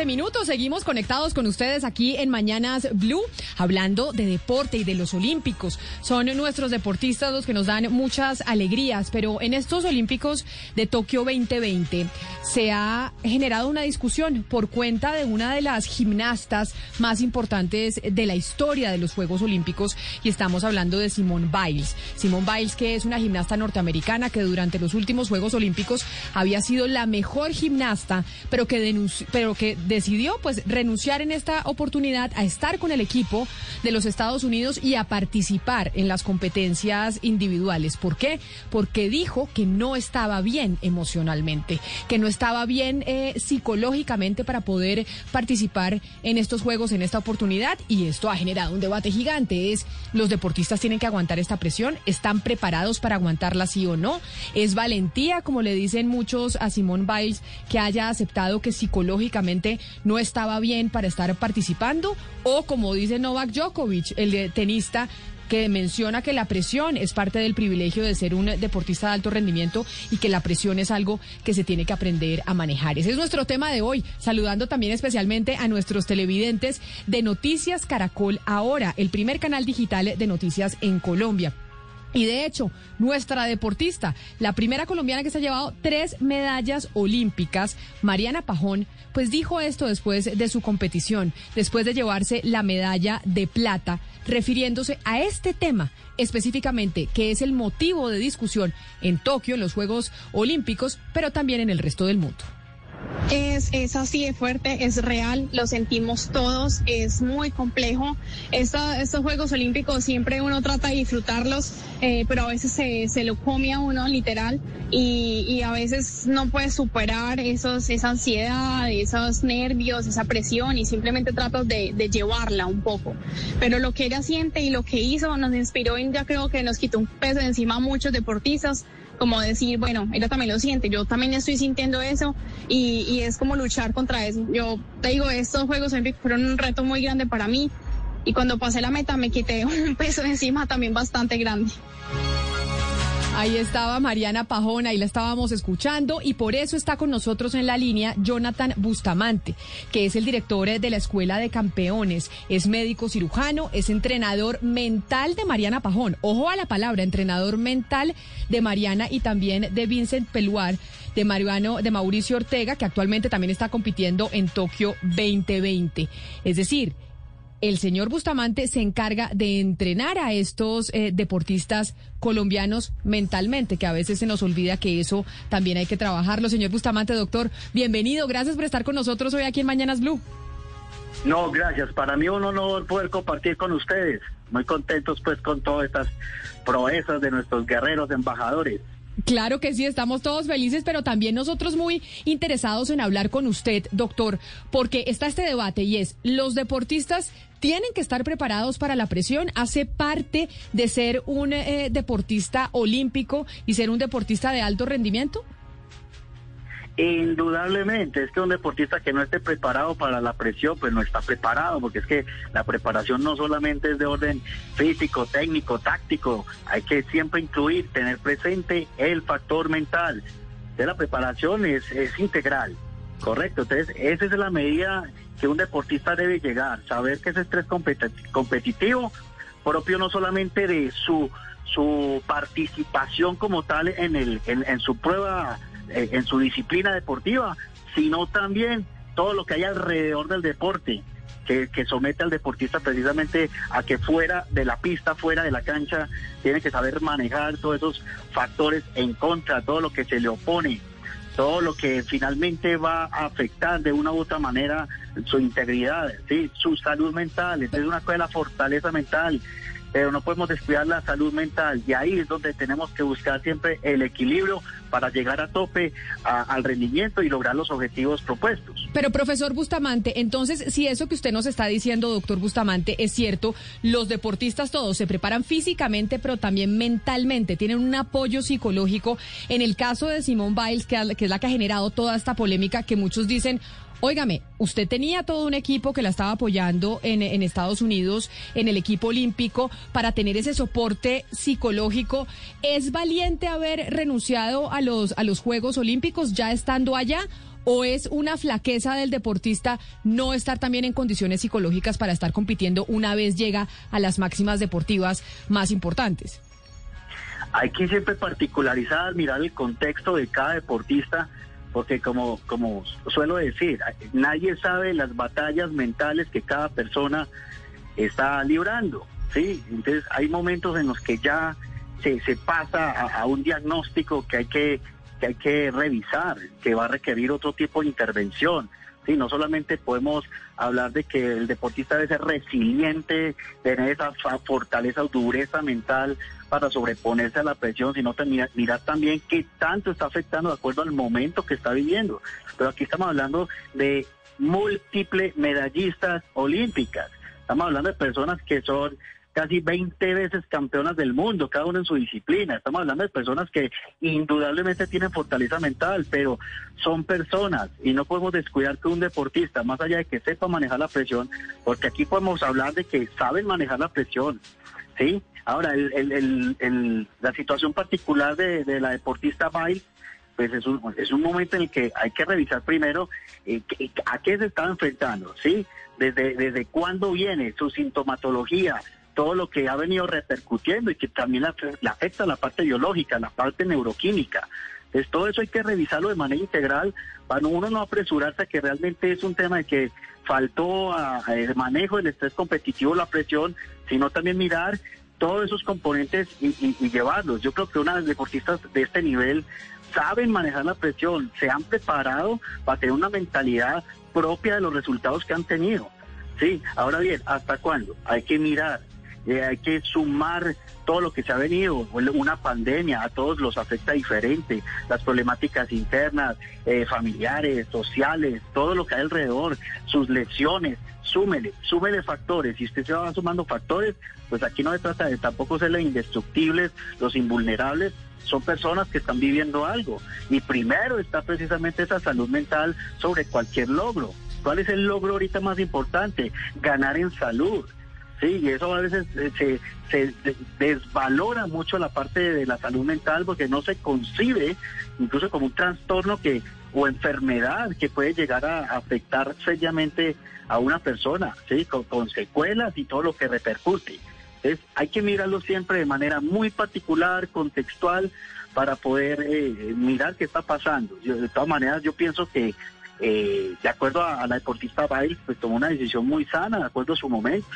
15 minutos. Seguimos conectados con ustedes aquí en Mañanas Blue, hablando de deporte y de los Olímpicos. Son nuestros deportistas los que nos dan muchas alegrías, pero en estos Olímpicos de Tokio 2020 se ha generado una discusión por cuenta de una de las gimnastas más importantes de la historia de los Juegos Olímpicos y estamos hablando de Simone Biles. Simone Biles, que es una gimnasta norteamericana que durante los últimos Juegos Olímpicos había sido la mejor gimnasta, pero que pero que decidió pues renunciar en esta oportunidad a estar con el equipo de los Estados Unidos y a participar en las competencias individuales. ¿Por qué? Porque dijo que no estaba bien emocionalmente, que no estaba bien eh, psicológicamente para poder participar en estos juegos en esta oportunidad y esto ha generado un debate gigante. Es los deportistas tienen que aguantar esta presión, están preparados para aguantarla sí o no. Es valentía, como le dicen muchos a Simón Biles, que haya aceptado que psicológicamente no estaba bien para estar participando o como dice Novak Djokovic, el tenista que menciona que la presión es parte del privilegio de ser un deportista de alto rendimiento y que la presión es algo que se tiene que aprender a manejar. Ese es nuestro tema de hoy, saludando también especialmente a nuestros televidentes de Noticias Caracol Ahora, el primer canal digital de noticias en Colombia. Y de hecho, nuestra deportista, la primera colombiana que se ha llevado tres medallas olímpicas, Mariana Pajón, pues dijo esto después de su competición, después de llevarse la medalla de plata, refiriéndose a este tema específicamente, que es el motivo de discusión en Tokio, en los Juegos Olímpicos, pero también en el resto del mundo. Es, es así de fuerte, es real, lo sentimos todos, es muy complejo. estos Juegos Olímpicos siempre uno trata de disfrutarlos, eh, pero a veces se, se, lo come a uno literal y, y, a veces no puede superar esos, esa ansiedad, esos nervios, esa presión y simplemente tratas de, de llevarla un poco. Pero lo que ella siente y lo que hizo nos inspiró y ya creo que nos quitó un peso de encima a muchos deportistas como decir, bueno, ella también lo siente, yo también estoy sintiendo eso y, y es como luchar contra eso. Yo te digo, estos Juegos fueron un reto muy grande para mí y cuando pasé la meta me quité un peso encima también bastante grande. Ahí estaba Mariana Pajón, ahí la estábamos escuchando y por eso está con nosotros en la línea Jonathan Bustamante, que es el director de la Escuela de Campeones, es médico cirujano, es entrenador mental de Mariana Pajón. Ojo a la palabra, entrenador mental de Mariana y también de Vincent Peluar, de Mariano, de Mauricio Ortega, que actualmente también está compitiendo en Tokio 2020. Es decir, el señor Bustamante se encarga de entrenar a estos eh, deportistas colombianos mentalmente, que a veces se nos olvida que eso también hay que trabajarlo. Señor Bustamante, doctor, bienvenido. Gracias por estar con nosotros hoy aquí en Mañanas Blue. No, gracias. Para mí un honor poder compartir con ustedes. Muy contentos pues con todas estas proezas de nuestros guerreros embajadores. Claro que sí, estamos todos felices, pero también nosotros muy interesados en hablar con usted, doctor, porque está este debate y es, ¿los deportistas tienen que estar preparados para la presión? ¿Hace parte de ser un eh, deportista olímpico y ser un deportista de alto rendimiento? Indudablemente, es que un deportista que no esté preparado para la presión, pues no está preparado, porque es que la preparación no solamente es de orden físico, técnico, táctico, hay que siempre incluir, tener presente el factor mental. De la preparación es, integral, correcto. Entonces, esa es la medida que un deportista debe llegar, saber que ese estrés competitivo propio no solamente de su su participación como tal en el en su prueba en su disciplina deportiva, sino también todo lo que hay alrededor del deporte. Que, que, somete al deportista precisamente a que fuera de la pista, fuera de la cancha, tiene que saber manejar todos esos factores en contra, todo lo que se le opone, todo lo que finalmente va a afectar de una u otra manera su integridad, ¿sí? su salud mental. Es una cosa de la fortaleza mental pero no podemos descuidar la salud mental y ahí es donde tenemos que buscar siempre el equilibrio para llegar a tope al rendimiento y lograr los objetivos propuestos. Pero profesor Bustamante, entonces si eso que usted nos está diciendo, doctor Bustamante, es cierto, los deportistas todos se preparan físicamente, pero también mentalmente, tienen un apoyo psicológico. En el caso de Simone Biles, que es la que ha generado toda esta polémica, que muchos dicen, Óigame, usted tenía todo un equipo que la estaba apoyando en, Estados Unidos, en el equipo olímpico, para tener ese soporte psicológico. ¿Es valiente haber renunciado a los, a los Juegos Olímpicos ya estando allá? ¿O es una flaqueza del deportista no estar también en condiciones psicológicas para estar compitiendo una vez llega a las máximas deportivas más importantes? Hay que siempre particularizar, mirar el contexto de cada deportista porque como, como suelo decir, nadie sabe las batallas mentales que cada persona está librando, ¿sí? Entonces hay momentos en los que ya se, se pasa a, un diagnóstico que hay que, que hay que revisar, que va a requerir otro tipo de intervención. Sí, no solamente podemos hablar de que el deportista debe ser resiliente, tener esa fortaleza o dureza mental para sobreponerse a la presión, sino mirar, mirar también qué tanto está afectando de acuerdo al momento que está viviendo. Pero aquí estamos hablando de múltiples medallistas olímpicas. Estamos hablando de personas que son casi 20 veces campeonas del mundo, cada uno en su disciplina. Estamos hablando de personas que indudablemente tienen fortaleza mental, pero son personas y no podemos descuidar que un deportista, más allá de que sepa manejar la presión, porque aquí podemos hablar de que saben manejar la presión, ¿sí? Ahora, el, la situación particular de, la deportista Biles, pues es un, es un momento en el que hay que revisar primero eh, a qué se está enfrentando, ¿sí? Desde, desde cuándo viene su sintomatología, todo lo que ha venido repercutiendo y que también la, afecta la parte biológica, la parte neuroquímica. Entonces, todo eso hay que revisarlo de manera integral para uno no apresurarse a que realmente es un tema de que faltó el manejo del estrés competitivo, la presión, sino también mirar todos esos componentes y, llevarlos. Yo creo que unas deportistas de este nivel saben manejar la presión, se han preparado para tener una mentalidad propia de los resultados que han tenido. Sí, ahora bien, ¿hasta cuándo? Hay que mirar, eh, hay que sumar todo lo que se ha venido, una pandemia, a todos los afecta diferente, las problemáticas internas, eh, familiares, sociales, todo lo que hay alrededor, sus lesiones, súmele, súmele factores, y usted se va sumando factores, pues aquí no se trata de tampoco ser los indestructibles, los invulnerables, son personas que están viviendo algo, y primero está precisamente esa salud mental sobre cualquier logro. ¿Cuál es el logro ahorita más importante? Ganar en salud. Sí, y eso a veces eh, se, desvalora mucho la parte de la salud mental porque no se concibe incluso como un trastorno que o enfermedad que puede llegar a afectar seriamente a una persona, ¿sí? con, secuelas y todo lo que repercute. Entonces, hay que mirarlo siempre de manera muy particular, contextual, para poder eh, mirar qué está pasando. de todas maneras, yo pienso que eh, de acuerdo a, la deportista Biles, pues tomó una decisión muy sana, de acuerdo a su momento.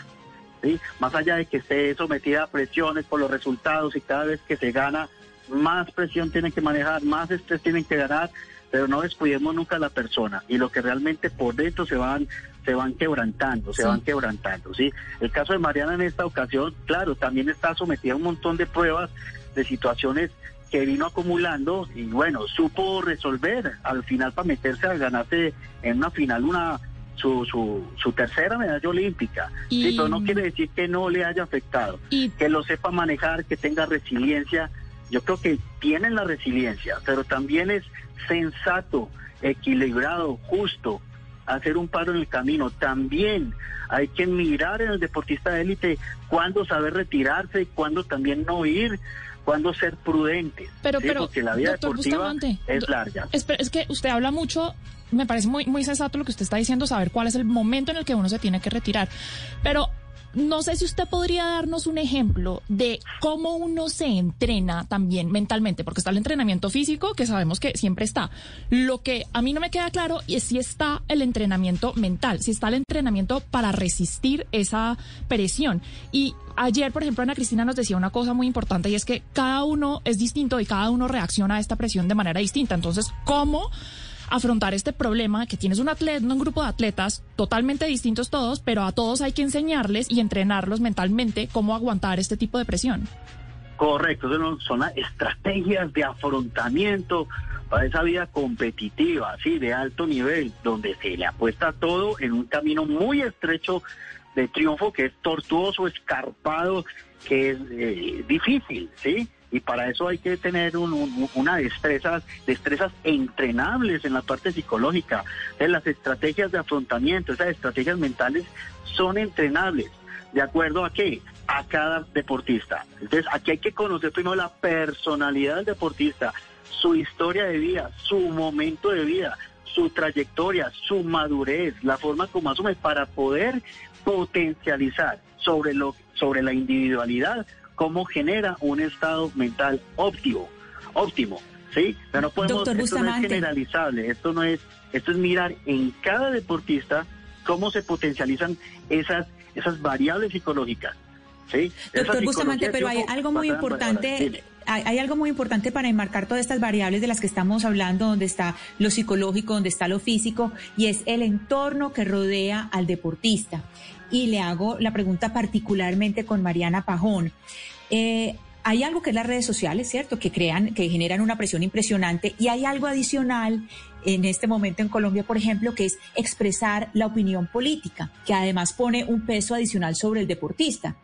Más allá de que esté sometida a presiones por los resultados y cada vez que se gana, más presión tienen que manejar, más estrés tienen que ganar, pero no descuidemos nunca a la persona y lo que realmente por dentro se van se van quebrantando, se van quebrantando, ¿sí? El caso de Mariana en esta ocasión, claro, también está sometida a un montón de pruebas, de situaciones que vino acumulando y bueno, supo resolver al final para meterse a ganarse en una final una su, su, su tercera medalla olímpica. Y... pero no quiere decir que no le haya afectado, que lo sepa manejar, que tenga resiliencia. Yo creo que tienen la resiliencia, pero también es sensato, equilibrado, justo hacer un paro en el camino. También hay que mirar en el deportista de élite cuándo saber retirarse y cuándo también no ir cuándo ser prudente. Pero, pero, porque la vida deportiva es larga. Es, es, que usted habla mucho me parece muy, muy sensato lo que usted está diciendo, saber cuál es el momento en el que uno se tiene que retirar. Pero no sé si usted podría darnos un ejemplo de cómo uno se entrena también mentalmente, porque está el entrenamiento físico, que sabemos que siempre está. Lo que a mí no me queda claro es si está el entrenamiento mental, si está el entrenamiento para resistir esa presión. Y ayer, por ejemplo, Ana Cristina nos decía una cosa muy importante y es que cada uno es distinto y cada uno reacciona a esta presión de manera distinta. Entonces, ¿cómo afrontar este problema que tienes un atleta, un grupo de atletas totalmente distintos todos, pero a todos hay que enseñarles y entrenarlos mentalmente cómo aguantar este tipo de presión. Correcto, son las estrategias de afrontamiento para esa vida competitiva, sí, de alto nivel, donde se le apuesta todo en un camino muy estrecho de triunfo que es tortuoso, escarpado, que es eh, difícil, ¿sí? Y para eso hay que tener una destrezas, destrezas entrenables en la parte psicológica. las estrategias de afrontamiento, esas estrategias mentales son entrenables. ¿De acuerdo a qué? A cada deportista. Entonces, aquí hay que conocer primero la personalidad del deportista, su historia de vida, su momento de vida, su trayectoria, su madurez, la forma como asume para poder potencializar sobre lo sobre la individualidad cómo genera un estado mental óptimo, óptimo, ¿sí? Pero no podemos esto no es generalizable, esto no es esto es mirar en cada deportista cómo se potencializan esas esas variables psicológicas. ¿sí? Doctor Bustamante, pero hay algo muy importante hay, algo muy importante para enmarcar todas estas variables de las que estamos hablando, donde está lo psicológico, donde está lo físico, y es el entorno que rodea al deportista. Y le hago la pregunta particularmente con Mariana Pajón. Eh, hay algo que es las redes sociales, ¿cierto? Que crean, que generan una presión impresionante y hay algo adicional en este momento en Colombia, por ejemplo, que es expresar la opinión política, que además pone un peso adicional sobre el deportista.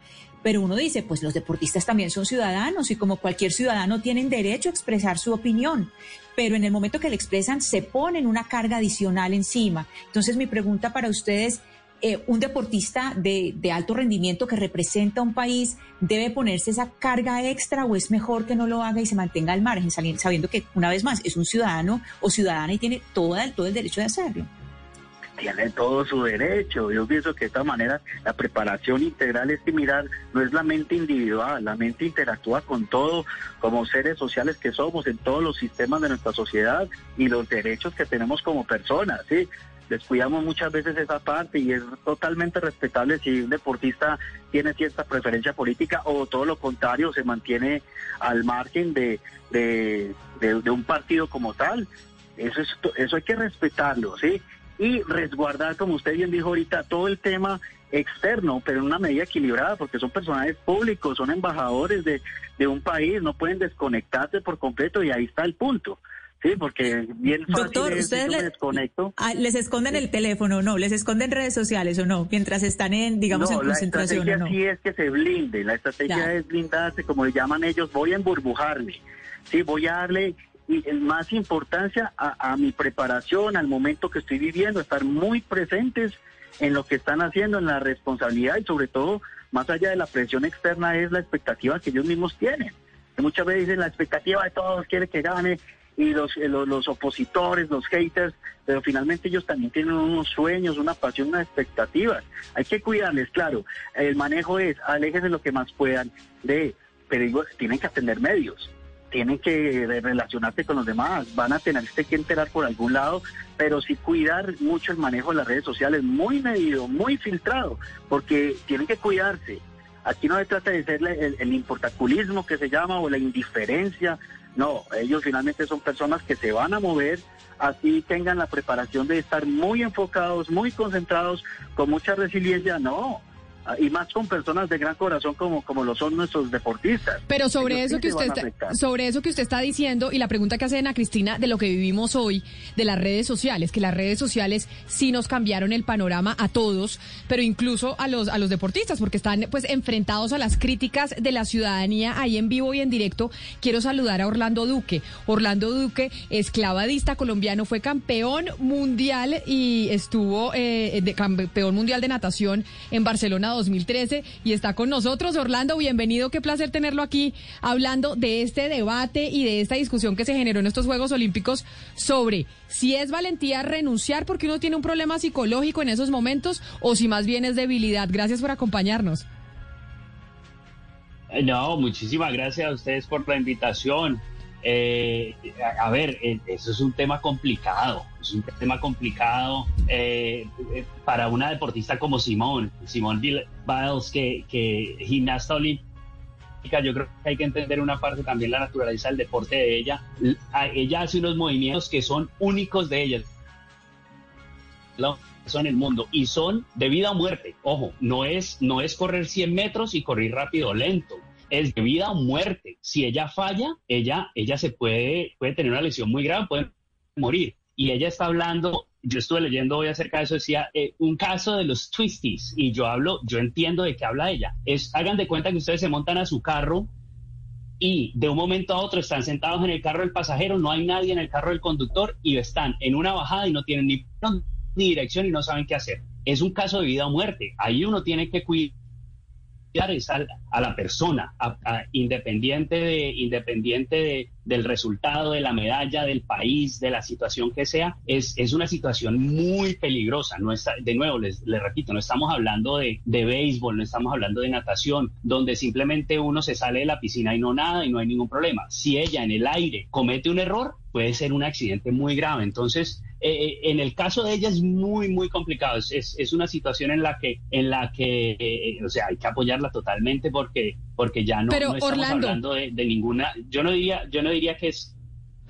Pero uno dice, pues los deportistas también son ciudadanos y como cualquier ciudadano tienen derecho a expresar su opinión. Pero en el momento que la expresan se ponen una carga adicional encima. Entonces mi pregunta para ustedes, eh, un deportista de, de, alto rendimiento que representa un país debe ponerse esa carga extra o es mejor que no lo haga y se mantenga al margen, sabiendo que una vez más es un ciudadano o ciudadana y tiene todo, todo el derecho de hacerlo? tiene todo su derecho. Yo pienso que de esta manera la preparación integral es mirar, no es la mente individual, la mente interactúa con todo como seres sociales que somos en todos los sistemas de nuestra sociedad y los derechos que tenemos como personas, ¿sí? Descuidamos muchas veces esa parte y es totalmente respetable si un deportista tiene cierta preferencia política o todo lo contrario, se mantiene al margen de, de, de un partido como tal. Eso, es, eso hay que respetarlo, ¿sí? y resguardar, como usted bien dijo ahorita, todo el tema externo, pero en una medida equilibrada, porque son personajes públicos, son embajadores de, un país, no pueden desconectarse por completo y ahí está el punto. Sí, porque bien fácil Doctor, ¿ustedes les, desconecto. Ah, les esconden el teléfono no? ¿Les esconden redes sociales o no? Mientras están en, digamos, en concentración. La estrategia sí es que se blinde, la estrategia es blindarse, como le llaman ellos, voy a emburbujarme. Sí, voy a darle y más importancia a, mi preparación, al momento que estoy viviendo, estar muy presentes en lo que están haciendo, en la responsabilidad y sobre todo, más allá de la presión externa, es la expectativa que ellos mismos tienen. muchas veces dicen la expectativa de todos quiere que gane y los, eh, los, los, opositores, los haters, pero finalmente ellos también tienen unos sueños, una pasión, unas expectativas. Hay que cuidarles, claro. El manejo es, aléjense lo que más puedan de, pero tienen que atender medios tienen que relacionarse con los demás, van a tener que enterar por algún lado, pero sí cuidar mucho el manejo de las redes sociales, muy medido, muy filtrado, porque tienen que cuidarse. Aquí no se trata de ser el importaculismo que se llama o la indiferencia, no, ellos finalmente son personas que se van a mover, así tengan la preparación de estar muy enfocados, muy concentrados, con mucha resiliencia, no, y más con personas de gran corazón como, como lo son nuestros deportistas. Pero sobre eso que usted está, sobre eso que usted está diciendo y la pregunta que hace Ana Cristina de lo que vivimos hoy de las redes sociales, que las redes sociales sí nos cambiaron el panorama a todos, pero incluso a los a los deportistas porque están pues enfrentados a las críticas de la ciudadanía ahí en vivo y en directo. Quiero saludar a Orlando Duque. Orlando Duque, esclavadista colombiano, fue campeón mundial y estuvo eh, de, campeón mundial de natación en Barcelona 2013 y está con nosotros. Orlando, bienvenido, qué placer tenerlo aquí hablando de este debate y de esta discusión que se generó en estos Juegos Olímpicos sobre si es valentía renunciar porque uno tiene un problema psicológico en esos momentos o si más bien es debilidad. Gracias por acompañarnos. No, muchísimas gracias a ustedes por la invitación. Eh, a, ver, eh, eso es un tema complicado, es un tema complicado eh, para una deportista como Simón, Simón Biles, que, que gimnasta olímpica yo creo que hay que entender una parte también la naturaleza del deporte de ella. Ella hace unos movimientos que son únicos de ella. Son el mundo y son de vida o muerte. Ojo, no es, no es correr 100 metros y correr rápido o lento. Es de vida o muerte. Si ella falla, ella, ella se puede, puede tener una lesión muy grave, puede morir. Y ella está hablando yo estuve leyendo hoy acerca de eso, decía eh, un caso de los twisties, y yo hablo, yo entiendo de qué habla ella. Es, hagan de cuenta que ustedes se montan a su carro y de un momento a otro están sentados en el carro del pasajero, no hay nadie en el carro del conductor y están en una bajada y no tienen ni, ni dirección y no saben qué hacer. Es un caso de vida o muerte. Ahí uno tiene que cuidar a, la persona, independiente, de, independiente del resultado, de la medalla, del país, de la situación que sea, es, es una situación muy peligrosa. No está, de nuevo, les, repito, no estamos hablando de, de béisbol, no estamos hablando de natación, donde simplemente uno se sale de la piscina y no nada y no hay ningún problema. Si ella en el aire comete un error, puede ser un accidente muy grave. Entonces, eh, eh, en el caso de ella es muy, muy complicado. Es, es, una situación en la que, en la que eh, o sea, hay que apoyarla totalmente porque, porque ya no, no estamos hablando de, de, ninguna, yo no diría, yo no diría que es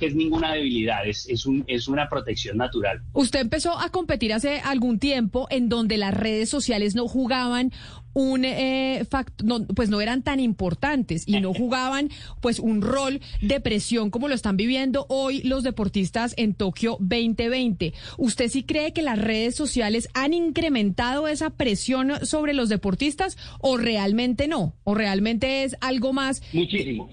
que es ninguna debilidad, es, es, un, es una protección natural. Usted empezó a competir hace algún tiempo en donde las redes sociales no jugaban un eh, no, pues no eran tan importantes y no jugaban pues un rol de presión como lo están viviendo hoy los deportistas en Tokio 2020. ¿Usted sí cree que las redes sociales han incrementado esa presión sobre los deportistas o realmente no? ¿O realmente es algo más? Muchísimo.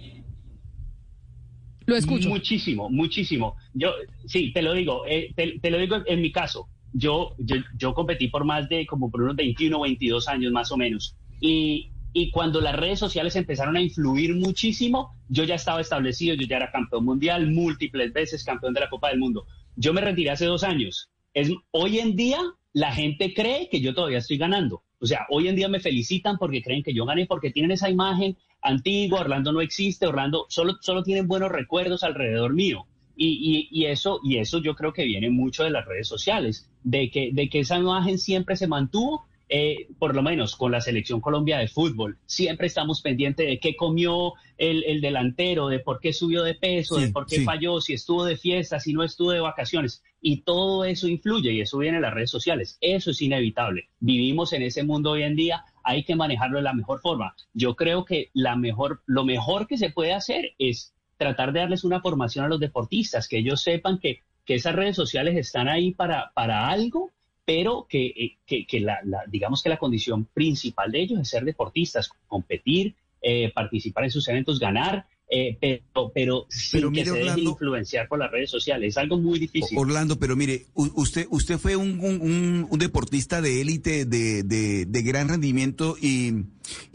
Lo escucho. Muchísimo, muchísimo. Yo, sí, te lo digo, eh, te, lo digo en mi caso. Yo, yo, competí por más de como por unos 21 o 22 años más o menos. Y, y cuando las redes sociales empezaron a influir muchísimo, yo ya estaba establecido, yo ya era campeón mundial, múltiples veces campeón de la Copa del Mundo. Yo me retiré hace dos años. Es, hoy en día la gente cree que yo todavía estoy ganando. O sea, hoy en día me felicitan porque creen que yo gané, porque tienen esa imagen antigua, Orlando no existe, Orlando solo, solo tienen buenos recuerdos alrededor mío. Y, y, eso, y eso yo creo que viene mucho de las redes sociales, de que, de que esa imagen siempre se mantuvo eh, por lo menos con la selección Colombia de fútbol, siempre estamos pendientes de qué comió el, delantero, de por qué subió de peso, de por qué falló, si estuvo de fiesta, si no estuvo de vacaciones. Y todo eso influye y eso viene en las redes sociales. Eso es inevitable. Vivimos en ese mundo hoy en día, hay que manejarlo de la mejor forma. Yo creo que la mejor, lo mejor que se puede hacer es tratar de darles una formación a los deportistas, que ellos sepan que, que esas redes sociales están ahí para, para algo pero que, eh, que, la, digamos que la condición principal de ellos es ser deportistas, competir, eh, participar en sus eventos, ganar, eh, pero, pero sin que se deje influenciar por las redes sociales. Es algo muy difícil. Orlando, pero mire, usted, usted fue un, deportista de élite, de, de, gran rendimiento y,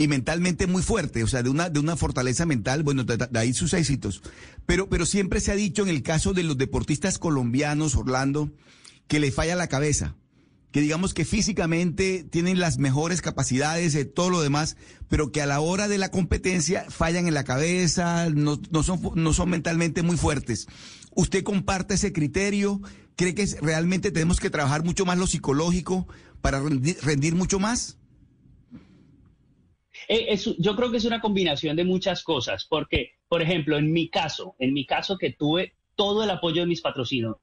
y, mentalmente muy fuerte, o sea, de una, de una fortaleza mental, bueno, de, ahí sus éxitos. Pero, pero siempre se ha dicho en el caso de los deportistas colombianos, Orlando, que le falla la cabeza que digamos que físicamente tienen las mejores capacidades de todo lo demás, pero que a la hora de la competencia fallan en la cabeza, no, no, son, no son mentalmente muy fuertes. ¿Usted comparte ese criterio? ¿Cree que realmente tenemos que trabajar mucho más lo psicológico para rendir, mucho más? Eh, yo creo que es una combinación de muchas cosas, porque, por ejemplo, en mi caso, en mi caso que tuve todo el apoyo de mis patrocinos,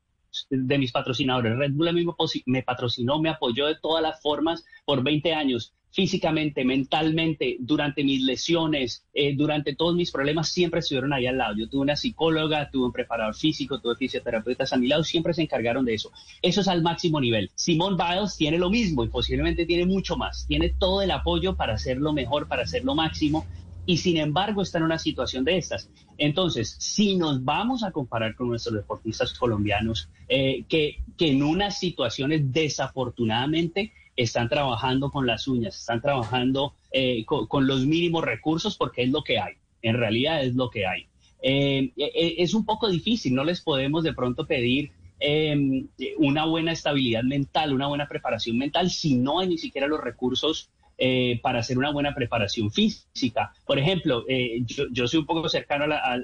de mis patrocinadores. Red Bull mismo me patrocinó, me apoyó de todas las formas por 20 años, físicamente, mentalmente, durante mis lesiones, eh, durante todos mis problemas, siempre estuvieron ahí al lado. Yo tuve una psicóloga, tuve un preparador físico, tuve fisioterapeutas a mi lado, siempre se encargaron de eso. Eso es al máximo nivel. Simón Biles tiene lo mismo y posiblemente tiene mucho más. Tiene todo el apoyo para hacerlo mejor, para hacerlo máximo y sin embargo está en una situación de estas. Entonces, si nos vamos a comparar con nuestros deportistas colombianos, eh, que, que en unas situaciones desafortunadamente están trabajando con las uñas, están trabajando eh, con, los mínimos recursos porque es lo que hay, en realidad es lo que hay. Eh, es un poco difícil, no les podemos de pronto pedir em, una buena estabilidad mental, una buena preparación mental si no hay ni siquiera los recursos eh, para hacer una buena preparación física. Por ejemplo, eh, yo, soy un poco cercano a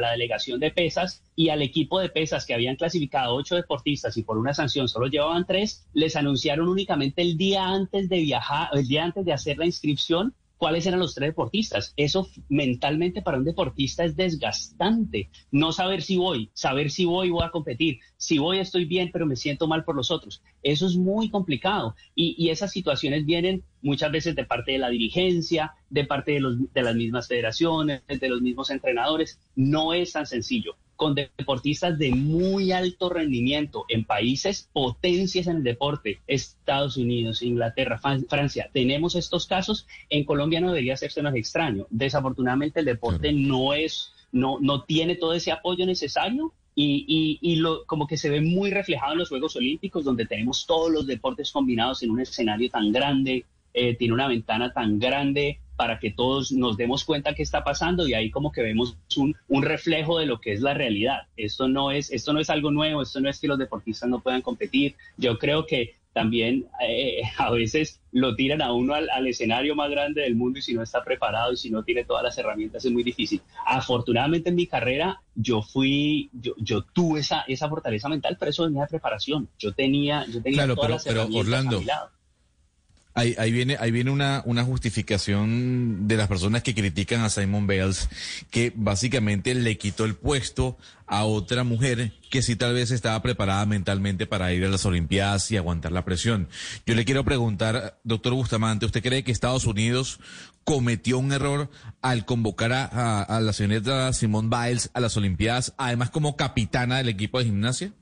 la, delegación de pesas y al equipo de pesas que habían clasificado ocho deportistas y por una sanción solo llevaban tres, les anunciaron únicamente el día antes de viajar, el día antes de hacer la inscripción cuáles eran los tres deportistas. Eso mentalmente para un deportista es desgastante. No saber si voy, saber si voy voy a competir. Si voy estoy bien, pero me siento mal por los otros. Eso es muy complicado. Y, esas situaciones vienen muchas veces de parte de la dirigencia, de parte de, los, de las mismas federaciones, de los mismos entrenadores. No es tan sencillo con deportistas de muy alto rendimiento en países potencias en el deporte, Estados Unidos, Inglaterra, Francia. Tenemos estos casos. En Colombia no debería hacerse más extraño. Desafortunadamente el deporte no es, no, no tiene todo ese apoyo necesario y, y, lo, como que se ve muy reflejado en los Juegos Olímpicos, donde tenemos todos los deportes combinados en un escenario tan grande, eh, tiene una ventana tan grande para que todos nos demos cuenta qué está pasando y ahí como que vemos un, un, reflejo de lo que es la realidad. Esto no es, esto no es algo nuevo, esto no es que los deportistas no puedan competir. Yo creo que también eh, a veces lo tiran a uno al, escenario más grande del mundo y si no está preparado y si no tiene todas las herramientas es muy difícil. Afortunadamente en mi carrera yo fui, yo, yo tuve esa, esa fortaleza mental, pero eso venía de preparación. Yo tenía, yo tenía claro, todas pero, las herramientas Orlando, a mi lado. Ahí, viene, ahí viene una, una justificación de las personas que critican a Simon Bales, que básicamente le quitó el puesto a otra mujer que sí tal vez estaba preparada mentalmente para ir a las Olimpiadas y aguantar la presión. Yo le quiero preguntar, doctor Bustamante, ¿usted cree que Estados Unidos cometió un error al convocar a, a la señorita Simone Biles a las Olimpiadas, además como capitana del equipo de gimnasia?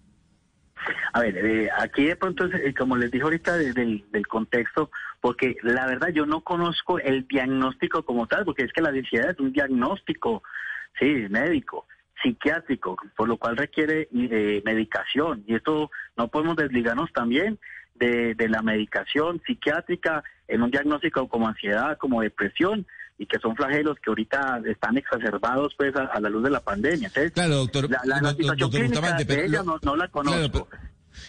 A ver, eh, aquí de pronto, eh, como les dije ahorita, desde el del contexto, porque la verdad yo no conozco el diagnóstico como tal, porque es que la densidad es un diagnóstico, sí, médico, psiquiátrico, por lo cual requiere eh, medicación. Y esto no podemos desligarnos también de la medicación psiquiátrica en un diagnóstico como ansiedad, como depresión, y que son flagelos que ahorita están exacerbados pues a, la luz de la pandemia. claro, doctor. La, la, situación clínica de ella no, la conozco.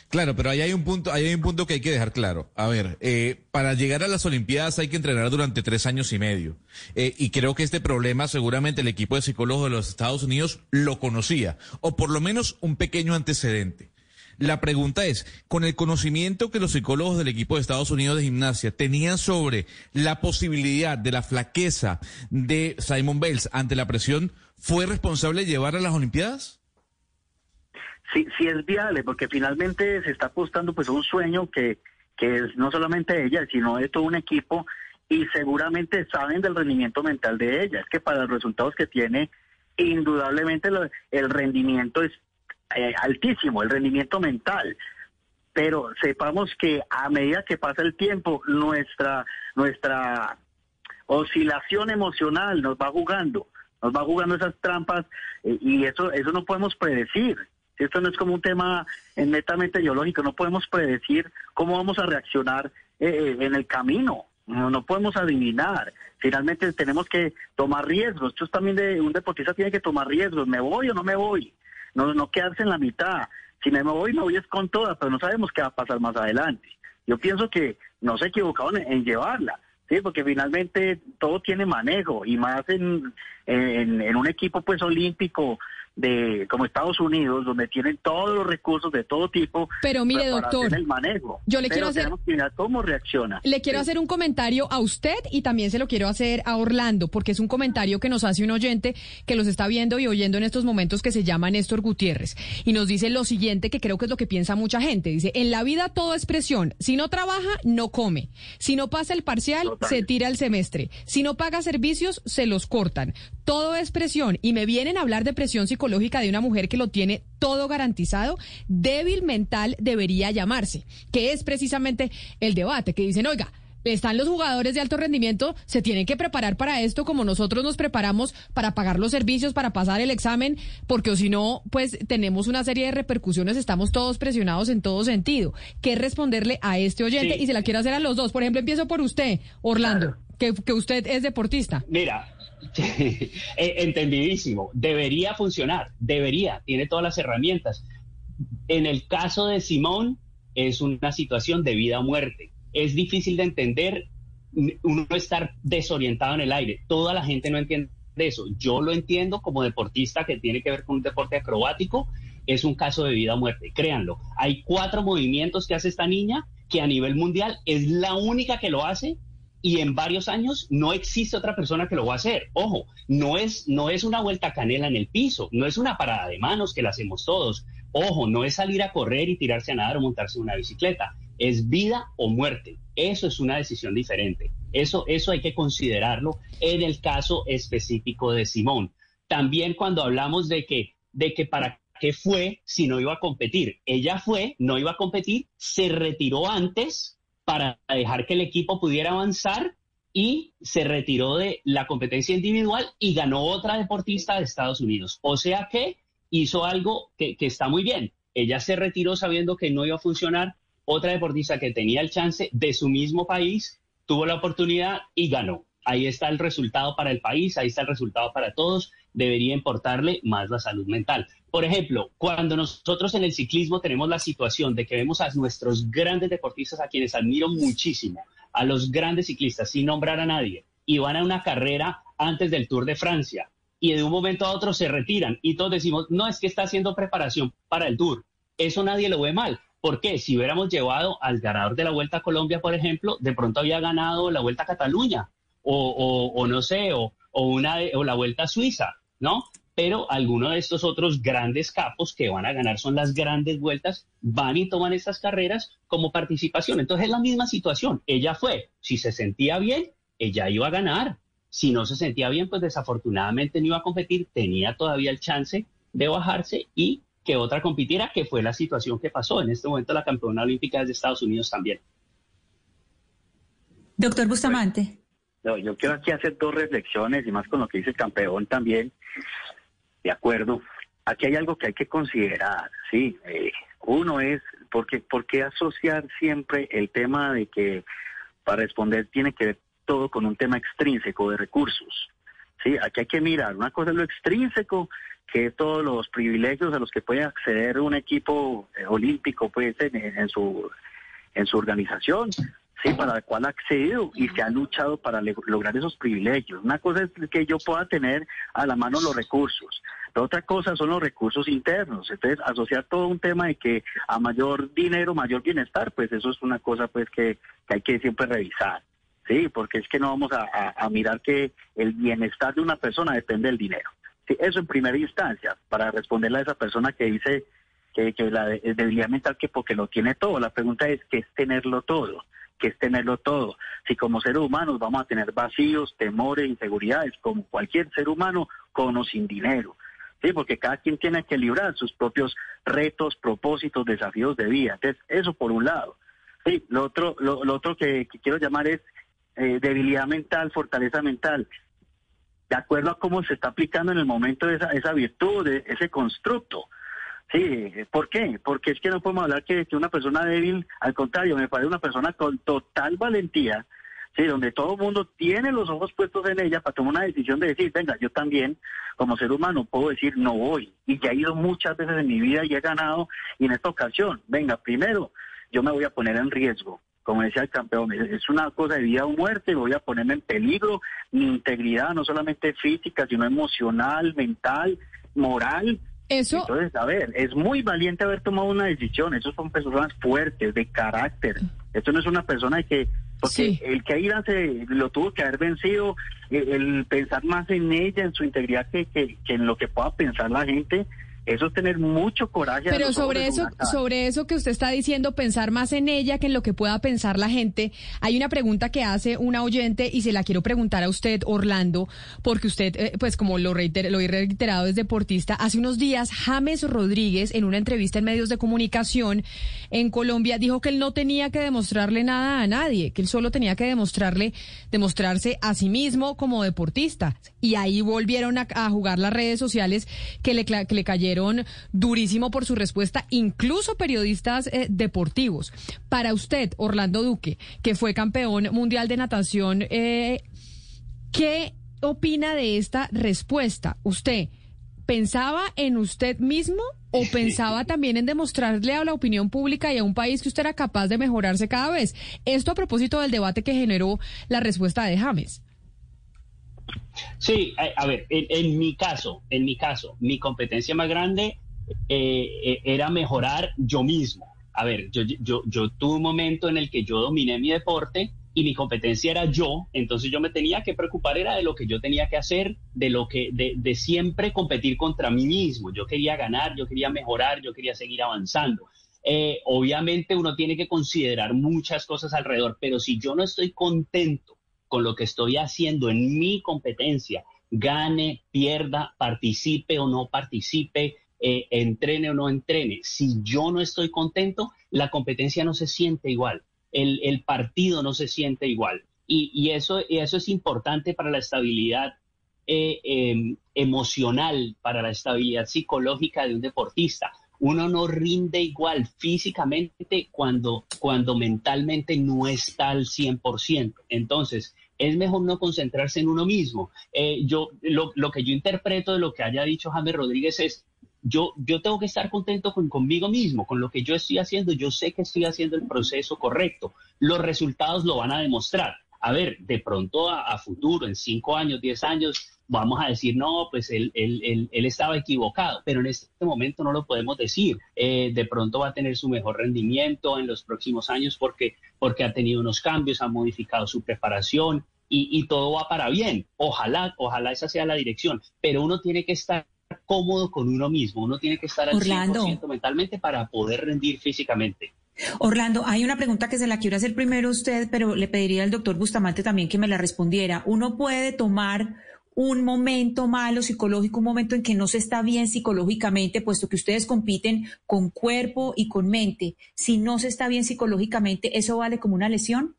Claro, pero, ahí hay un punto, ahí hay un punto que hay que dejar claro. A ver, eh, para llegar a las Olimpiadas hay que entrenar durante tres años y medio. Eh, y creo que este problema seguramente el equipo de psicólogos de los Estados Unidos lo conocía, o por lo menos un pequeño antecedente. La pregunta es, con el conocimiento que los psicólogos del equipo de Estados Unidos de gimnasia tenían sobre la posibilidad de la flaqueza de Simon Bales ante la presión, ¿fue responsable llevar a las Olimpiadas? Sí, sí es viable, porque finalmente se está apostando pues un sueño que, que es no solamente ella, sino de todo un equipo y seguramente saben del rendimiento mental de ella. Es que para los resultados que tiene, indudablemente el rendimiento es eh, altísimo, el rendimiento mental. Pero sepamos que a medida que pasa el tiempo, nuestra, nuestra oscilación emocional nos va jugando, nos va jugando esas trampas eh, y eso, eso no podemos predecir. Esto no es como un tema netamente biológico, no podemos predecir cómo vamos a reaccionar eh, en el camino. No, no, podemos adivinar. Finalmente tenemos que tomar riesgos. Esto es también de un deportista tiene que tomar riesgos. ¿Me voy o no me voy? No, no quedarse en la mitad. Si me voy, me voy es con todas, pero no sabemos qué va a pasar más adelante. Yo pienso que no se equivocaron en, llevarla, sí, porque finalmente todo tiene manejo y más en, en, en un equipo pues olímpico de como Estados Unidos, donde tienen todos los recursos de todo tipo. Pero mire, doctor, el manejo. yo le quiero hacer cómo reacciona. Le quiero hacer un comentario a usted y también se lo quiero hacer a Orlando, porque es un comentario que nos hace un oyente que los está viendo y oyendo en estos momentos que se llama Néstor Gutiérrez y nos dice lo siguiente que creo que es lo que piensa mucha gente. Dice, en la vida todo es presión. Si no trabaja, no come. Si no pasa el parcial, se tira el semestre. Si no paga servicios, se los cortan. Todo es presión y me vienen a hablar de presión psicológica lógica de una mujer que lo tiene todo garantizado, débil mental debería llamarse, que es precisamente el debate, que dicen, oiga, están los jugadores de alto rendimiento, se tienen que preparar para esto como nosotros nos preparamos para pagar los servicios, para pasar el examen, porque si no, pues tenemos una serie de repercusiones, estamos todos presionados en todo sentido. ¿Qué responderle a este oyente? Y se la quiero hacer a los dos. Por ejemplo, empiezo por usted, Orlando, que, que usted es deportista. Mira, entendidísimo. Debería funcionar, debería, tiene todas las herramientas. En el caso de Simón, es una situación de vida o muerte. Es difícil de entender uno estar desorientado en el aire. Toda la gente no entiende eso. Yo lo entiendo como deportista que tiene que ver con un deporte acrobático. Es un caso de vida o muerte. Créanlo. Hay cuatro movimientos que hace esta niña que a nivel mundial es la única que lo hace y en varios años no existe otra persona que lo va a hacer. Ojo, no es, no es una vuelta canela en el piso, no es una parada de manos que la hacemos todos. Ojo, no es salir a correr y tirarse a nadar o montarse en una bicicleta. Es vida o muerte. Eso es una decisión diferente. Eso, eso hay que considerarlo en el caso específico de Simón. También cuando hablamos de que, de que para qué fue si no iba a competir. Ella fue, no iba a competir, se retiró antes para dejar que el equipo pudiera avanzar y se retiró de la competencia individual y ganó otra deportista de Estados Unidos. O sea que hizo algo que, está muy bien. Ella se retiró sabiendo que no iba a funcionar. Otra deportista que tenía el chance de su mismo país tuvo la oportunidad y ganó. Ahí está el resultado para el país, ahí está el resultado para todos. Debería importarle más la salud mental. Por ejemplo, cuando nosotros en el ciclismo tenemos la situación de que vemos a nuestros grandes deportistas, a quienes admiro muchísimo, a los grandes ciclistas, sin nombrar a nadie, y van a una carrera antes del Tour de Francia, y de un momento a otro se retiran, y todos decimos, no, es que está haciendo preparación para el Tour. Eso nadie lo ve mal. ¿Por qué? Si hubiéramos llevado al ganador de la Vuelta a Colombia, por ejemplo, de pronto había ganado la Vuelta a Cataluña o, no sé, o la Vuelta a Suiza, ¿no? Pero algunos de estos otros grandes capos que van a ganar son las grandes vueltas, van y toman estas carreras como participación. Entonces es la misma situación. Ella fue, si se sentía bien, ella iba a ganar. Si no se sentía bien, pues desafortunadamente no iba a competir, tenía todavía el chance de bajarse y que otra compitiera, que fue la situación que pasó. En este momento la campeona olímpica de Estados Unidos también. Doctor Bustamante. Yo quiero aquí hacer dos reflexiones y más con lo que dice el campeón también. De acuerdo. Aquí hay algo que hay que considerar, sí. Eh, uno es, porque, ¿por qué asociar siempre el tema de que para responder tiene que ver todo con un tema extrínseco de recursos? Sí, aquí hay que mirar. Una cosa es lo extrínseco que todos los privilegios a los que puede acceder un equipo eh, olímpico pues, en, su, en su organización, sí, para la cual ha accedido y se ha luchado para lograr esos privilegios. Una cosa es que yo pueda tener a la mano los recursos, la otra cosa son los recursos internos. Entonces, asociar todo un tema de que a mayor dinero, mayor bienestar, pues eso es una cosa pues que, hay que siempre revisar. Sí, porque es que no vamos a mirar que el bienestar de una persona depende del dinero eso en primera instancia, para responderle a esa persona que dice que, la debilidad mental que porque lo tiene todo. La pregunta es, ¿qué es tenerlo todo? ¿Qué es tenerlo todo? Si como seres humanos vamos a tener vacíos, temores, inseguridades, como cualquier ser humano, con o sin dinero. Sí, porque cada quien tiene que librar sus propios retos, propósitos, desafíos de vida. Entonces, eso por un lado. Sí, lo otro, lo, otro que, quiero llamar es eh, debilidad mental, fortaleza mental de acuerdo a cómo se está aplicando en el momento esa, esa virtud, ese constructo. Sí, ¿por qué? Porque es que no podemos hablar que, que una persona débil, al contrario, me parece una persona con total valentía, sí, donde todo el mundo tiene los ojos puestos en ella para tomar una decisión de decir, venga, yo también, como ser humano, puedo decir, no voy. Y ya he ido muchas veces en mi vida y he ganado, y en esta ocasión, venga, primero, yo me voy a poner en riesgo como decía el campeón, es una cosa de vida o muerte, voy a ponerme en peligro mi integridad, no solamente física, sino emocional, mental, moral. Eso... Entonces, a ver, es muy valiente haber tomado una decisión, esos son personas fuertes, de carácter. Esto no es una persona que, porque el que ahí se lo tuvo que haber vencido, el, pensar más en ella, en su integridad, que, que en lo que pueda pensar la gente, eso es tener mucho coraje. Pero sobre eso, sobre eso que usted está diciendo, pensar más en ella que en lo que pueda pensar la gente, hay una pregunta que hace una oyente y se la quiero preguntar a usted, Orlando, porque usted, eh, pues como lo, reiter, lo he reiterado, es deportista. Hace unos días, James Rodríguez, en una entrevista en medios de comunicación en Colombia, dijo que él no tenía que demostrarle nada a nadie, que él solo tenía que demostrarle, demostrarse a sí mismo como deportista. Y ahí volvieron a, jugar las redes sociales que le, que le cayeron durísimo por su respuesta, incluso periodistas eh, deportivos. Para usted, Orlando Duque, que fue campeón mundial de natación, eh, ¿qué opina de esta respuesta? ¿Usted pensaba en usted mismo o pensaba también en demostrarle a la opinión pública y a un país que usted era capaz de mejorarse cada vez? Esto a propósito del debate que generó la respuesta de James. Sí, a, ver, en, mi caso, en mi caso, mi competencia más grande eh, eh, era mejorar yo mismo. A ver, yo, tuve un momento en el que yo dominé mi deporte y mi competencia era yo, entonces yo me tenía que preocupar era de lo que yo tenía que hacer, de lo que, de, siempre competir contra mí mismo. Yo quería ganar, yo quería mejorar, yo quería seguir avanzando. Eh, obviamente uno tiene que considerar muchas cosas alrededor, pero si yo no estoy contento con lo que estoy haciendo en mi competencia, gane, pierda, participe o no participe, eh, entrene o no entrene, si yo no estoy contento, la competencia no se siente igual el, partido no se siente igual. Y, eso, es importante para la estabilidad eh, em, emocional, para la estabilidad psicológica de un deportista. Uno no rinde igual físicamente cuando, cuando mentalmente no está al 100%. Entonces, es mejor no concentrarse en uno mismo. Eh, yo, lo, lo, que yo interpreto de lo que haya dicho James Rodríguez es, yo, yo tengo que estar contento con, conmigo mismo, con lo que yo estoy haciendo. Yo sé que estoy haciendo el proceso correcto. Los resultados lo van a demostrar. A ver, de pronto a, futuro, en cinco años, diez años, vamos a decir, no, pues él, él, él, estaba equivocado, pero en este momento no lo podemos decir. Eh, de pronto va a tener su mejor rendimiento en los próximos años porque, porque ha tenido unos cambios, ha modificado su preparación y, y todo va para bien. Ojalá, ojalá esa sea la dirección, pero uno tiene que estar cómodo con uno mismo, uno tiene que estar al Orlando. 100% mentalmente para poder rendir físicamente. Orlando, hay una pregunta que se la quiero hacer primero a usted, pero le pediría al doctor Bustamante también que me la respondiera. ¿Uno puede tomar un momento malo psicológico, un momento en que no se está bien psicológicamente, puesto que ustedes compiten con cuerpo y con mente? Si no se está bien psicológicamente, ¿eso vale como una lesión?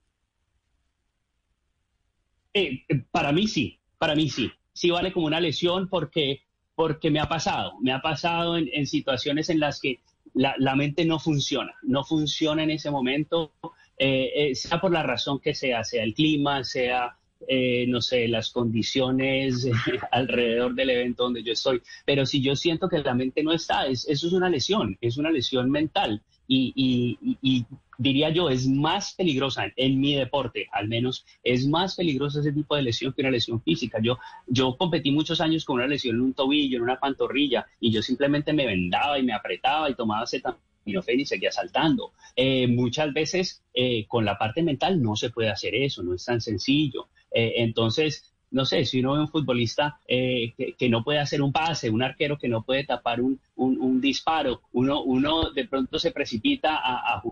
Eh, eh, para mí sí, para mí sí. Sí vale como una lesión porque porque me ha pasado, me ha pasado en, situaciones en las que la, mente no funciona, no funciona en ese momento, eh, sea por la razón que sea, sea el clima, sea, eh, no sé, las condiciones alrededor del evento donde yo estoy, pero si yo siento que la mente no está, eso es una lesión, es una lesión mental y, diría yo, es más peligrosa en mi deporte, al menos, es más peligrosa ese tipo de lesión que una lesión física. Yo, yo competí muchos años con una lesión en un tobillo, en una pantorrilla, y yo simplemente me vendaba y me apretaba y tomaba acetaminofén y seguía saltando. Eh, muchas veces eh, con la parte mental no se puede hacer eso, no es tan sencillo. Eh, entonces, no sé, si uno ve un futbolista eh, que, no puede hacer un pase, un arquero que no puede tapar un, un, disparo, uno, uno de pronto se precipita a,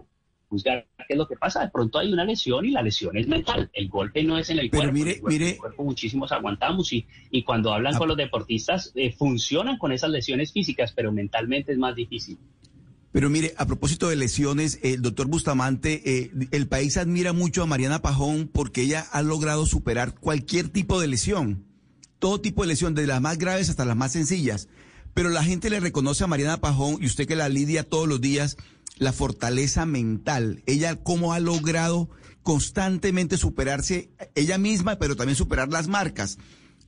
juzgar qué es lo que pasa. De pronto hay una lesión y la lesión es mental. El golpe no es en el cuerpo. Mire, el cuerpo, mire. El cuerpo muchísimos aguantamos y, y cuando hablan ah. con los deportistas eh, funcionan con esas lesiones físicas, pero mentalmente es más difícil. Pero mire, a propósito de lesiones, el doctor Bustamante, eh, el país admira mucho a Mariana Pajón porque ella ha logrado superar cualquier tipo de lesión, todo tipo de lesión, desde las más graves hasta las más sencillas. Pero la gente le reconoce a Mariana Pajón, y usted que la lidia todos los días, la fortaleza mental. Ella cómo ha logrado constantemente superarse ella misma, pero también superar las marcas.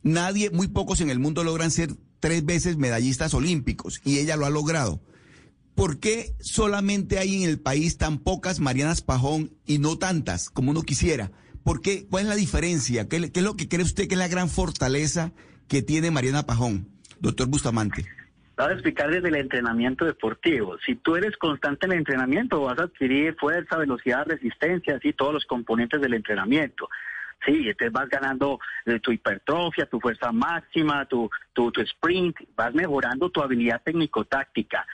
Nadie, muy pocos en el mundo logran ser tres veces medallistas olímpicos, y ella lo ha logrado. ¿Por qué solamente hay en el país tan pocas Marianas Pajón y no tantas como uno quisiera? ¿Por qué? ¿Cuál es la diferencia? ¿Qué, es lo que cree usted que es la gran fortaleza que tiene Mariana Pajón, doctor Bustamante? Voy a explicar desde el entrenamiento deportivo. Si tú eres constante en el entrenamiento, vas a adquirir fuerza, velocidad, resistencia, así todos los componentes del entrenamiento. Sí, entonces vas ganando eh, tu hipertrofia, tu fuerza máxima, tu, tu, tu sprint, vas mejorando tu habilidad técnico-táctica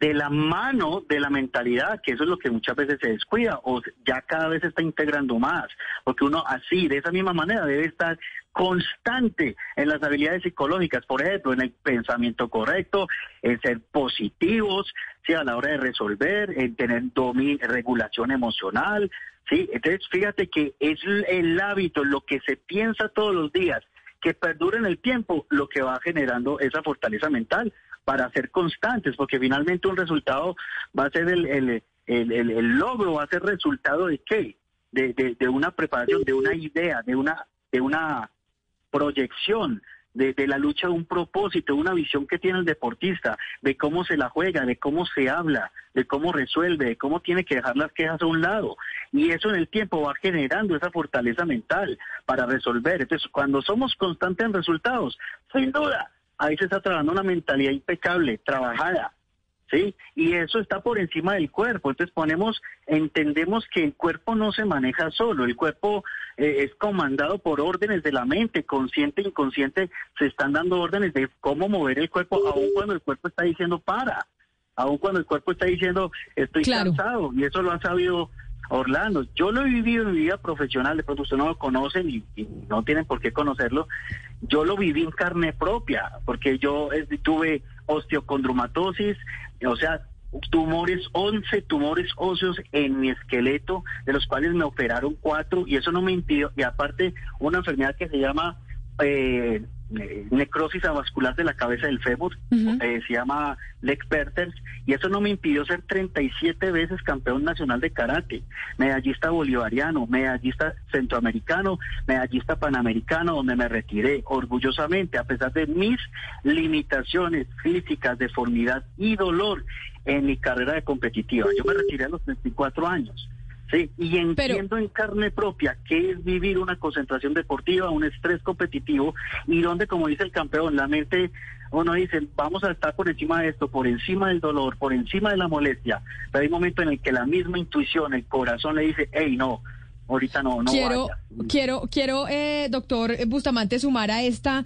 de la mano de la mentalidad, que eso es lo que muchas veces se descuida o ya cada vez se está integrando más, porque uno así, de esa misma manera, debe estar constante en las habilidades psicológicas, por ejemplo, en el pensamiento correcto, en ser positivos, ¿sí? a la hora de resolver, en tener regulación emocional, ¿sí? Entonces, fíjate que es el hábito, lo que se piensa todos los días, que perdura en el tiempo, lo que va generando esa fortaleza mental para ser constantes, porque finalmente un resultado va a ser el, el, el, logro, va a ser resultado de qué? De, de, una preparación, de una idea, de una, de una proyección, de, de, la lucha de un propósito, una visión que tiene el deportista, de cómo se la juega, de cómo se habla, de cómo resuelve, de cómo tiene que dejar las quejas a un lado. Y eso en el tiempo va generando esa fortaleza mental para resolver. Entonces, cuando somos constantes en resultados, sin duda, ahí se está trabajando una mentalidad impecable, trabajada, ¿sí? Y eso está por encima del cuerpo. Entonces ponemos, entendemos que el cuerpo no se maneja solo, el cuerpo eh, es comandado por órdenes de la mente, consciente e inconsciente, se están dando órdenes de cómo mover el cuerpo, aun cuando el cuerpo está diciendo para, aun cuando el cuerpo está diciendo estoy cansado, y eso lo ha sabido Orlando. Yo lo he vivido en mi vida profesional, de pronto ustedes no lo conocen y, no tienen por qué conocerlo. Yo lo viví en carne propia, porque yo tuve osteocondromatosis, o sea, tumores, 11 tumores óseos en mi esqueleto, de los cuales me operaron cuatro, y eso no me impidió, y aparte una enfermedad que se llama eh, eh, necrosis avascular de la cabeza del fémur, eh, se llama Lex Perters, y eso no me impidió ser 37 veces campeón nacional de karate, medallista bolivariano, medallista centroamericano, medallista panamericano, donde me retiré orgullosamente, a pesar de mis limitaciones físicas, deformidad y dolor en mi carrera de competitiva. Yo me retiré a los 34 años. Sí, y entiendo en carne propia qué es vivir una concentración deportiva, un estrés competitivo y donde, como dice el campeón, la mente, uno dice, vamos a estar por encima de esto, por encima del dolor, por encima de la molestia, pero hay un momento en el que la misma intuición, el corazón le dice, hey, no, ahorita no, no. Quiero, quiero, quiero, eh, doctor Bustamante, sumar a esta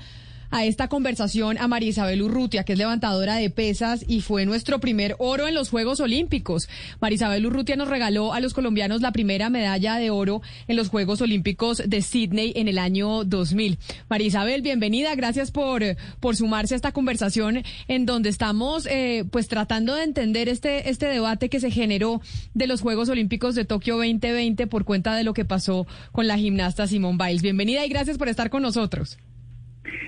a esta conversación a María Isabel Urrutia, que es levantadora de pesas y fue nuestro primer oro en los Juegos Olímpicos. María Isabel Urrutia nos regaló a los colombianos la primera medalla de oro en los Juegos Olímpicos de Sydney en el año 2000. María Isabel, bienvenida. Gracias por, por sumarse a esta conversación en donde estamos eh, pues tratando de entender este, este debate que se generó de los Juegos Olímpicos de Tokio 2020 por cuenta de lo que pasó con la gimnasta Simone Biles. Bienvenida y gracias por estar con nosotros.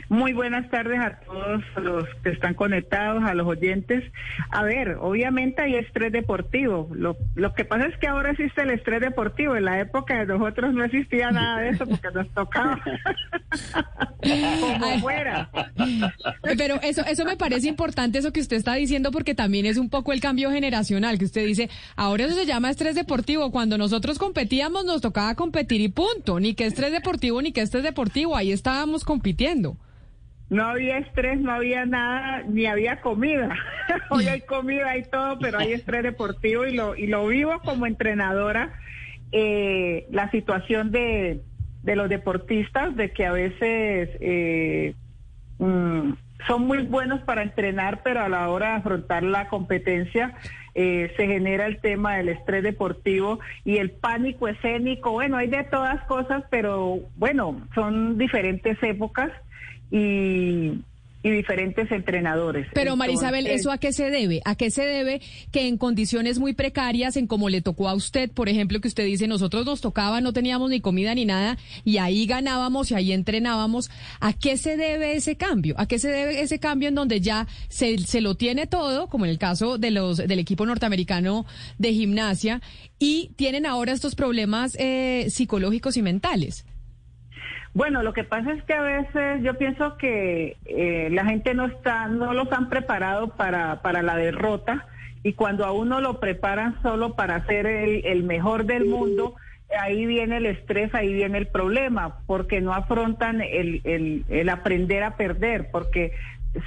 Muy buenas tardes a todos los que están conectados, a los oyentes. A ver, obviamente hay estrés deportivo. Lo, lo que pasa es que ahora existe el estrés deportivo. En la época de nosotros no existía nada de eso porque nos tocaba como fuera. Pero eso, eso me parece importante, eso que usted está diciendo, porque también es un poco el cambio generacional, que usted dice, ahora eso se llama estrés deportivo. Cuando nosotros competíamos nos tocaba competir y punto. Ni que estrés deportivo, ni que estrés deportivo. Ahí estábamos compitiendo. No había estrés, no había nada, ni había comida. Hoy hay comida y todo, pero hay estrés deportivo y lo, vivo como entrenadora. Eh, la situación de, de, los deportistas, de que a veces eh, mm, son muy buenos para entrenar, pero a la hora de afrontar la competencia eh, se genera el tema del estrés deportivo y el pánico escénico. Bueno, hay de todas cosas, pero bueno, son diferentes épocas y, diferentes entrenadores. Pero Marisabel, ¿eso a qué se debe? ¿A qué se debe que en condiciones muy precarias, en como le tocó a usted, por ejemplo, que usted dice, nosotros nos tocaba, no teníamos ni comida ni nada, y ahí ganábamos y ahí entrenábamos, ¿a qué se debe ese cambio? ¿A qué se debe ese cambio en donde ya se, se lo tiene todo, como en el caso de los del equipo norteamericano de gimnasia, y tienen ahora estos problemas eh, psicológicos y mentales? Bueno, lo que pasa es que a veces yo pienso que eh, la gente no está, no los han preparado para, para la derrota y cuando a uno lo preparan solo para ser el, mejor del mundo, ahí viene el estrés, ahí viene el problema, porque no afrontan el, el, aprender a perder, porque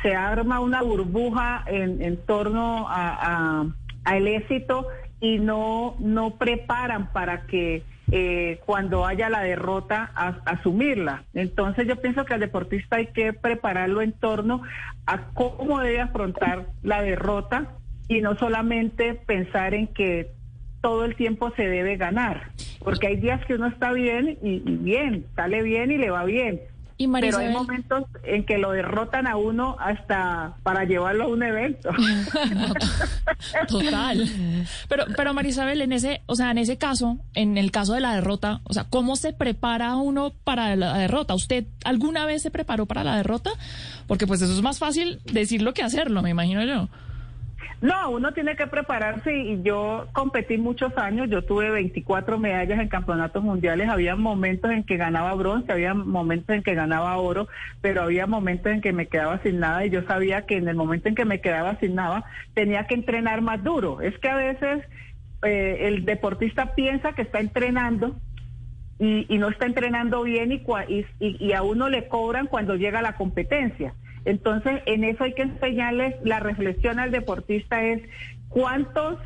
se arma una burbuja en, en torno a, al éxito y no, no preparan para que eh, cuando haya la derrota, asumirla. Entonces yo pienso que al deportista hay que prepararlo en torno a cómo debe afrontar la derrota y no solamente pensar en que todo el tiempo se debe ganar, porque hay días que uno está bien y bien, sale bien y le va bien, pero hay momentos en que lo derrotan a uno hasta para llevarlo a un evento. total. Pero, pero Marisabel, en ese, o sea, en ese caso, en el caso de la derrota, o sea, ¿cómo se prepara uno para la derrota? ¿Usted alguna vez se preparó para la derrota? Porque pues eso es más fácil decirlo que hacerlo, me imagino yo. No, uno tiene que prepararse y yo competí muchos años, yo tuve 24 medallas en campeonatos mundiales, había momentos en que ganaba bronce, había momentos en que ganaba oro, pero había momentos en que me quedaba sin nada y yo sabía que en el momento en que me quedaba sin nada tenía que entrenar más duro. Es que a veces eh, el deportista piensa que está entrenando y, no está entrenando bien y, y, y a uno le cobran cuando llega la competencia. Entonces, en eso hay que enseñarles, la reflexión al deportista es cuántos,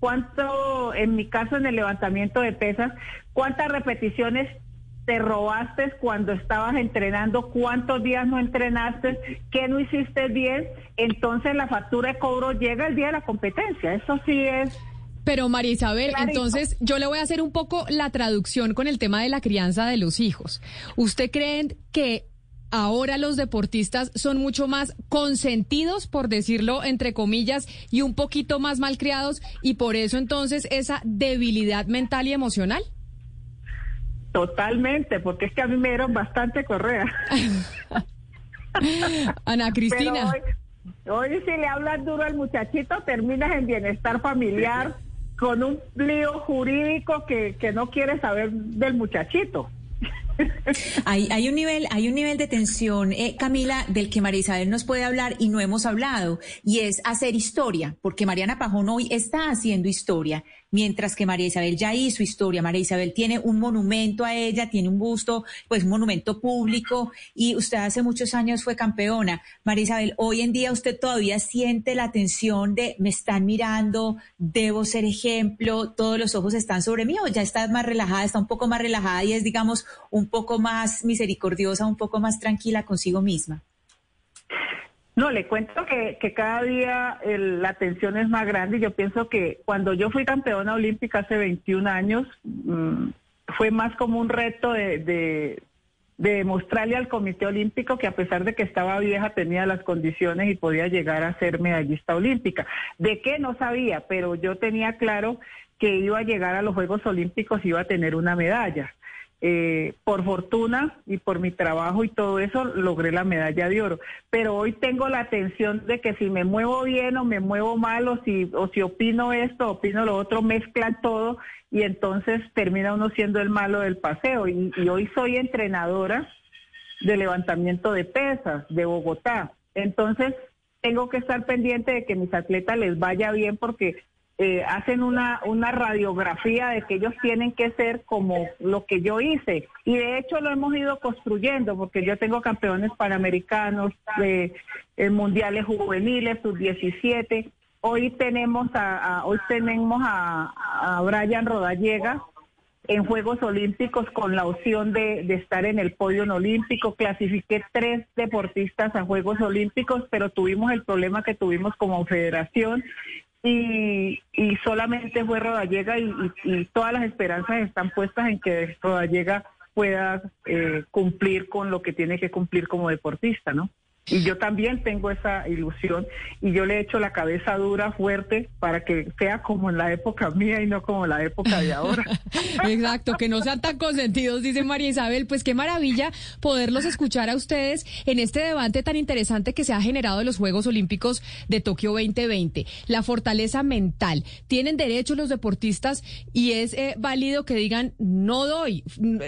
cuánto, en mi caso en el levantamiento de pesas, cuántas repeticiones te robaste cuando estabas entrenando, cuántos días no entrenaste, qué no hiciste bien, entonces la factura de cobro llega el día de la competencia. Eso sí es pero María Isabel, entonces yo le voy a hacer un poco la traducción con el tema de la crianza de los hijos. ¿Usted cree que ahora los deportistas son mucho más consentidos, por decirlo entre comillas, y un poquito más malcriados y por eso entonces esa debilidad mental y emocional? Totalmente, porque es que a mí me dieron bastante correa. Ana Cristina. Hoy, hoy, si le hablas duro al muchachito, terminas en bienestar familiar con un lío jurídico que, que no quiere saber del muchachito. Hay, hay, un nivel, hay un nivel de tensión, eh, Camila, del que María Isabel nos puede hablar y no hemos hablado, y es hacer historia, porque Mariana Pajón hoy está haciendo historia mientras que María Isabel ya hizo historia. María Isabel tiene un monumento a ella, tiene un busto, pues un monumento público y usted hace muchos años fue campeona. María Isabel, hoy en día usted todavía siente la tensión de me están mirando, debo ser ejemplo, todos los ojos están sobre mí o ya está más relajada, está un poco más relajada y es, digamos, un poco más misericordiosa, un poco más tranquila consigo misma. No, le cuento que, cada día la tensión es más grande. y Yo pienso que cuando yo fui campeona olímpica hace 21 años, mm, fue más como un reto de, de, demostrarle al Comité Olímpico que a pesar de que estaba vieja tenía las condiciones y podía llegar a ser medallista olímpica. ¿De qué? No sabía, pero yo tenía claro que iba a llegar a los Juegos Olímpicos y iba a tener una medalla. Eh, por fortuna y por mi trabajo y todo eso logré la medalla de oro. Pero hoy tengo la tensión de que si me muevo bien o me muevo mal o si, o si opino esto, opino lo otro, mezclan todo y entonces termina uno siendo el malo del paseo. Y, y hoy soy entrenadora de levantamiento de pesas de Bogotá. Entonces tengo que estar pendiente de que mis atletas les vaya bien porque eh, hacen una, una radiografía de que ellos tienen que ser como lo que yo hice. Y de hecho lo hemos ido construyendo, porque yo tengo campeones panamericanos, eh, mundiales juveniles, sub-17. Hoy tenemos a, hoy tenemos a, Brian Rodallega en Juegos Olímpicos con la opción de, de, estar en el podio olímpico. Clasifiqué tres deportistas a Juegos Olímpicos, pero tuvimos el problema que tuvimos como federación y, y solamente fue Rodallega y, y, todas las esperanzas están puestas en que Rodallega pueda eh, cumplir con lo que tiene que cumplir como deportista, ¿no? Y yo también tengo esa ilusión y yo le he hecho la cabeza dura, fuerte, para que sea como en la época mía y no como la época de ahora. Exacto, que no sean tan consentidos, dice María Isabel. Pues qué maravilla poderlos escuchar a ustedes en este debate tan interesante que se ha generado en los Juegos Olímpicos de Tokio 2020. La fortaleza mental. Tienen derecho los deportistas y es eh, válido que digan, no doy,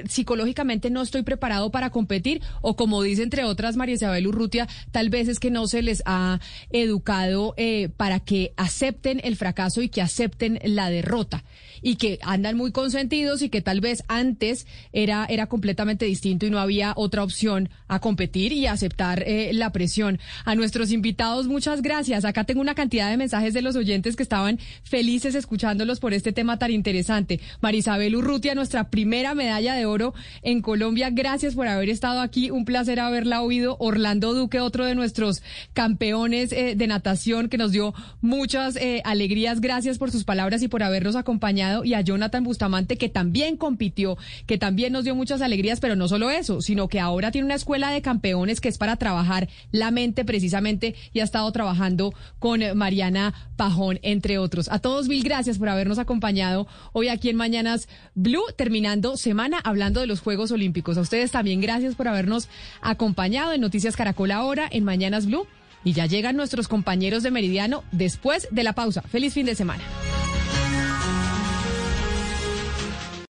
psicológicamente no estoy preparado para competir o como dice entre otras María Isabel Urrutia, tal vez es que no se les ha educado eh, para que acepten el fracaso y que acepten la derrota y que andan muy consentidos y que tal vez antes era, era completamente distinto y no había otra opción a competir y aceptar eh, la presión. A nuestros invitados, muchas gracias. Acá tengo una cantidad de mensajes de los oyentes que estaban felices escuchándolos por este tema tan interesante. Marisabel Urrutia, nuestra primera medalla de oro en Colombia. Gracias por haber estado aquí. Un placer haberla oído. Orlando Duque, otro de nuestros campeones eh, de natación que nos dio muchas eh, alegrías. Gracias por sus palabras y por habernos acompañado y a Jonathan Bustamante, que también compitió, que también nos dio muchas alegrías, pero no solo eso, sino que ahora tiene una escuela de campeones que es para trabajar la mente precisamente y ha estado trabajando con Mariana Pajón, entre otros. A todos mil gracias por habernos acompañado hoy aquí en Mañanas Blue, terminando semana hablando de los Juegos Olímpicos. A ustedes también gracias por habernos acompañado en Noticias Ahora en Mañanas Blue. Y ya llegan nuestros compañeros de Meridiano después de la pausa. Feliz fin de semana.